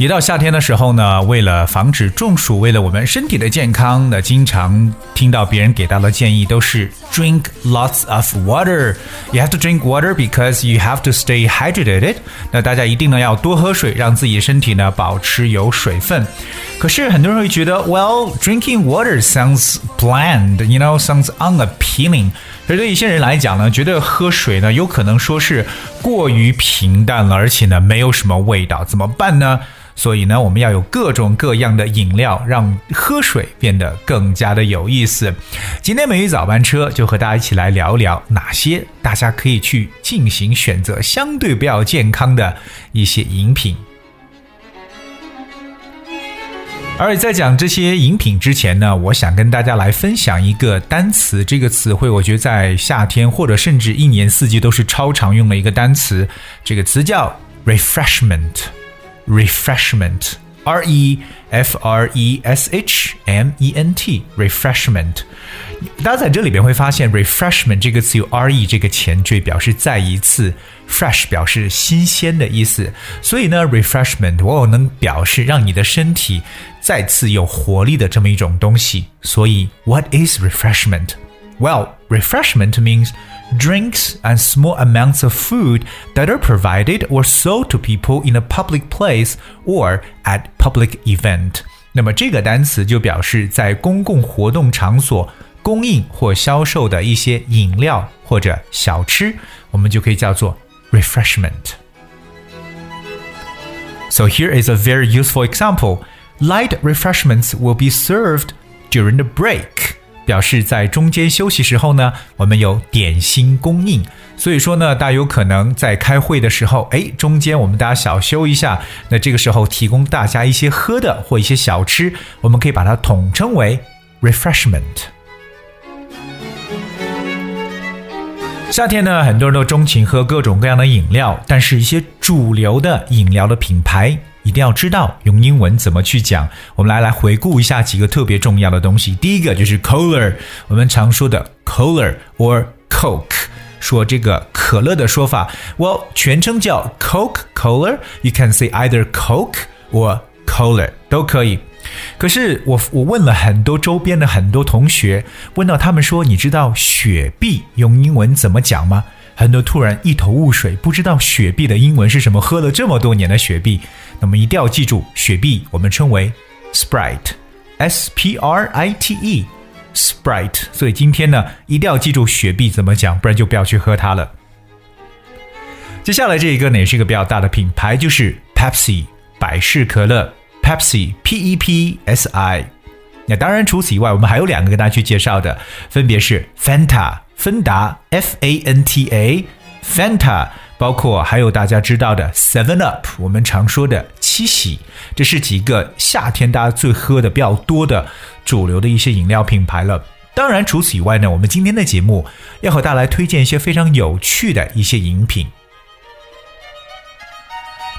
一到夏天的时候呢，为了防止中暑，为了我们身体的健康，那经常听到别人给到的建议都是 drink lots of water. You have to drink water because you have to stay hydrated. 那大家一定呢要多喝水，让自己身体呢保持有水分。可是很多人会觉得，Well, drinking water sounds bland, you know, sounds unappealing. 而对一些人来讲呢，觉得喝水呢有可能说是过于平淡了，而且呢没有什么味道，怎么办呢？所以呢，我们要有各种各样的饮料，让喝水变得更加的有意思。今天美语早班车就和大家一起来聊聊哪些大家可以去进行选择相对比较健康的一些饮品。而在讲这些饮品之前呢，我想跟大家来分享一个单词。这个词汇，我觉得在夏天或者甚至一年四季都是超常用的一个单词。这个词叫 refreshment。refreshment。R E F R E S H M E N T refreshment，大家在这里边会发现 refreshment 这个词有 R E 这个前缀，表示再一次；fresh 表示新鲜的意思。所以呢，refreshment 往往能表示让你的身体再次有活力的这么一种东西。所以，What is refreshment? Well, refreshment means drinks and small amounts of food that are provided or sold to people in a public place or at public event. 那么这个单词就表示在公共活动场所供应或销售的一些饮料或者小吃，我们就可以叫做 refreshment. So here is a very useful example. Light refreshments will be served during the break. 表示在中间休息时候呢，我们有点心供应。所以说呢，大有可能在开会的时候，哎，中间我们大家小休一下，那这个时候提供大家一些喝的或一些小吃，我们可以把它统称为 refreshment。夏天呢，很多人都钟情喝各种各样的饮料，但是一些主流的饮料的品牌一定要知道用英文怎么去讲。我们来来回顾一下几个特别重要的东西。第一个就是 Cola，我们常说的 Cola or Coke，说这个可乐的说法，Well，全称叫 Coke Cola。You can say either Coke or Cola 都可以。可是我我问了很多周边的很多同学，问到他们说，你知道雪碧用英文怎么讲吗？很多突然一头雾水，不知道雪碧的英文是什么。喝了这么多年的雪碧，那么一定要记住，雪碧我们称为 Sprite，S P R I T E，Sprite。所以今天呢，一定要记住雪碧怎么讲，不然就不要去喝它了。接下来这一个呢，也是一个比较大的品牌，就是 Pepsi 百事可乐。Pepsi P E P S I，那当然除此以外，我们还有两个跟大家去介绍的，分别是 Fanta 芬达 F A N T A Fanta，包括还有大家知道的 Seven Up，我们常说的七喜，这是几个夏天大家最喝的比较多的主流的一些饮料品牌了。当然除此以外呢，我们今天的节目要和大家来推荐一些非常有趣的一些饮品。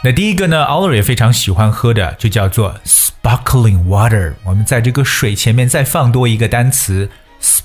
那第一个呢，Oliver 也非常喜欢喝的，就叫做 sparkling water。我们在这个水前面再放多一个单词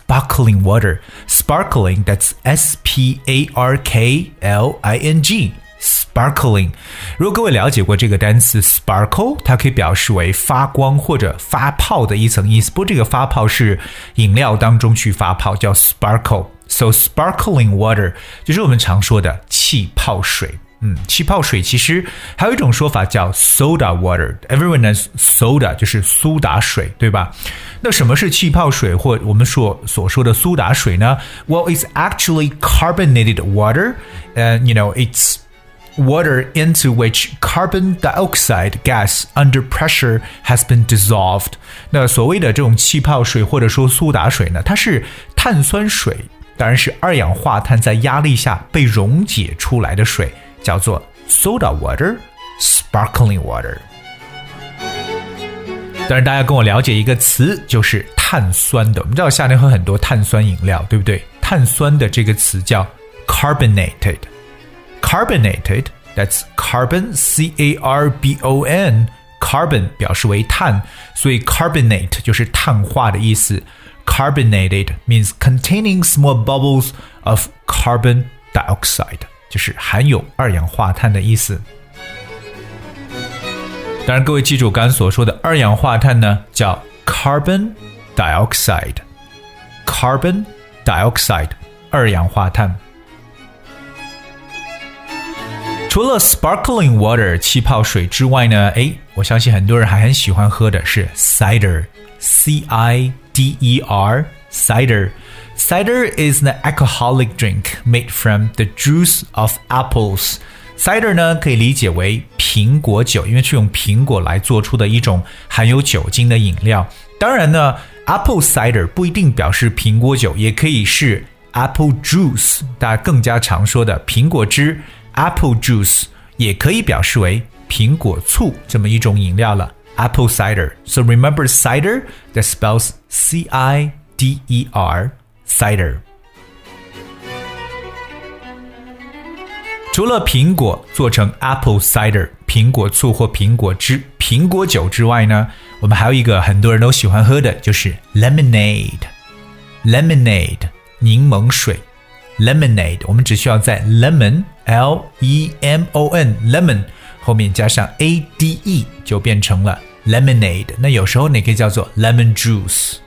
sparkling water。sparkling that's S P A R K L I N G。sparkling，如果各位了解过这个单词 sparkle，它可以表示为发光或者发泡的一层意思。不过这个发泡是饮料当中去发泡，叫 sparkle。So sparkling water 就是我们常说的气泡水。 嗯，气泡水其实还有一种说法叫 soda water。Everyone knows soda 就是苏打水，对吧？那什么是气泡水或我们所所说的苏打水呢？Well, it's actually carbonated water, and you know it's water into which carbon dioxide gas under pressure has been dissolved。那所谓的这种气泡水或者说苏打水呢，它是碳酸水，当然是二氧化碳在压力下被溶解出来的水。叫做 soda water, sparkling water。 当然，大家跟我了解一个词，就是碳酸的。我们知道夏天喝很多碳酸饮料，对不对？碳酸的这个词叫 carbonated。carbonated，that's carbon，c a r b o n。carbon 表示为碳，所以 carbonate 就是碳化的意思。Carbonated means containing small bubbles of carbon dioxide， 就是含有二氧化碳的意思。当然，各位记住刚刚所说的二氧化碳呢，叫 carbon dioxide。carbon dioxide，二氧化碳。除了 sparkling water 气泡水之外呢，哎，我相信很多人还很喜欢喝的是 cider，C-I-D-E-R，cider cider。Cider is an alcoholic drink made from the juice of apples. Cider 呢可以理解为苹果酒，因为是用苹果来做出的一种含有酒精的饮料。当然呢，apple cider 不一定表示苹果酒，也可以是 apple juice，大家更加常说的苹果汁 apple juice，也可以表示为苹果醋这么一种饮料了。Apple cider. So remember cider that spells C I D E R Cider. 除了苹果做成 apple cider 苹果醋或苹果汁、苹果酒之外呢，我们还有一个很多人都喜欢喝的，就是 lemonade。lemonade 柠檬水，lemonade 我们只需要在 lemon l e m o n lemon 后面加上 a d e 就变成了 lemonade。那有时候你可以叫做 lemon juice。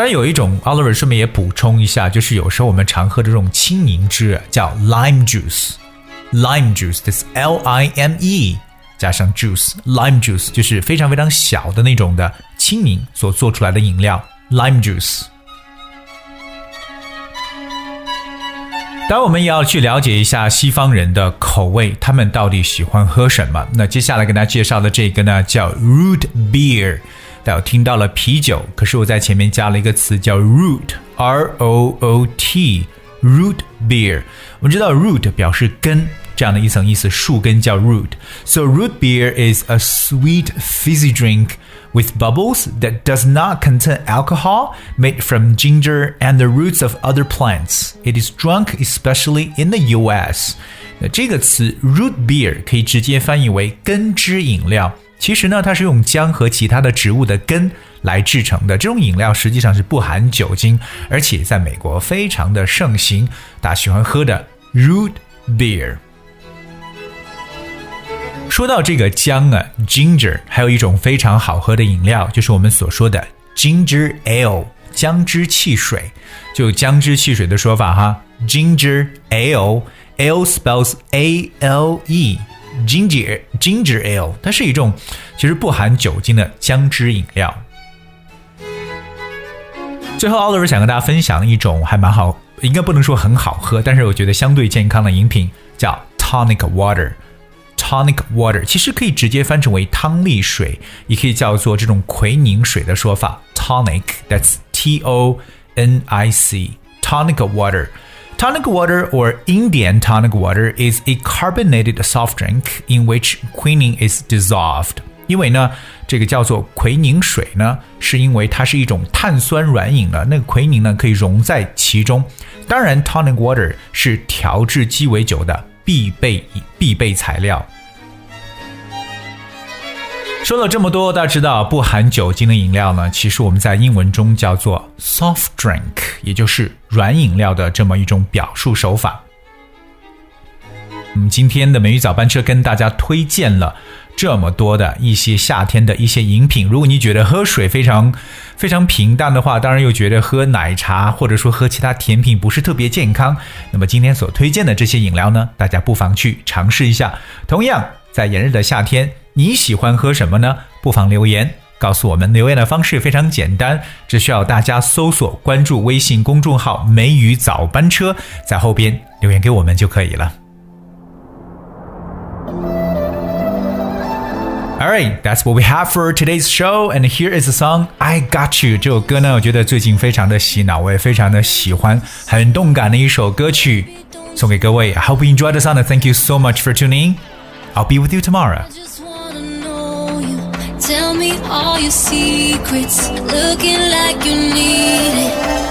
当然有一种，Oliver 顺便也补充一下，就是有时候我们常喝的这种青柠汁叫 lime juice。lime juice 这是 L I M E 加上 juice，lime juice 就是非常非常小的那种的青柠所做出来的饮料，lime juice。当然，我们也要去了解一下西方人的口味，他们到底喜欢喝什么。那接下来跟大家介绍的这个呢，叫 root beer。大家听到了啤酒，可是我在前面加了一个词叫 root，r o o t，root beer。我们知道 root 表示根这样的一层意思，树根叫 root。So root beer is a sweet fizzy drink with bubbles that does not contain alcohol made from ginger and the roots of other plants. It is drunk especially in the US. 那这个词 root beer 可以直接翻译为根汁饮料。 其实呢，它是用姜和其他的植物的根来制成的。这种饮料实际上是不含酒精，而且在美国非常的盛行，大家喜欢喝的 root beer。说到这个姜啊，ginger，还有一种非常好喝的饮料，就是我们所说的 ginger ale，姜汁汽水，就姜汁汽水的说法哈，ginger ale，ale spells A L E。Ginger ginger ale，它是一种其实不含酒精的姜汁饮料。最后，Oliver 想跟大家分享一种还蛮好，应该不能说很好喝，但是我觉得相对健康的饮品，叫 tonic water。tonic water 其实可以直接翻成为汤力水，也可以叫做这种奎宁水的说法。tonic，that's T O N I C，tonic water。Tonic water or Indian tonic water is a carbonated soft drink in which quinine is dissolved. 因为呢，这个叫做奎宁水呢，是因为它是一种碳酸软饮了，那个奎宁呢可以溶在其中。当然，tonic water 是调制鸡尾酒的必备必备材料。说了这么多，大家知道不含酒精的饮料呢，其实我们在英文中叫做 soft drink，也就是软饮料的这么一种表述手法。嗯，今天的美语早班车跟大家推荐了这么多的一些夏天的一些饮品。如果你觉得喝水非常非常平淡的话，当然又觉得喝奶茶或者说喝其他甜品不是特别健康，那么今天所推荐的这些饮料呢，大家不妨去尝试一下。同样，在炎热的夏天。你喜欢喝什么呢？不妨留言告诉我们。留言的方式非常简单，只需要大家搜索关注微信公众号“梅雨早班车”，在后边留言给我们就可以了。Alright, that's what we have for today's show. And here is the song "I Got You." 这首歌呢，我觉得最近非常的洗脑，我也非常的喜欢，很动感的一首歌曲，送给各位。I hope you enjoyed the song. Thank you so much for tuning. I'll be with you tomorrow. Tell me all your secrets, looking like you need it.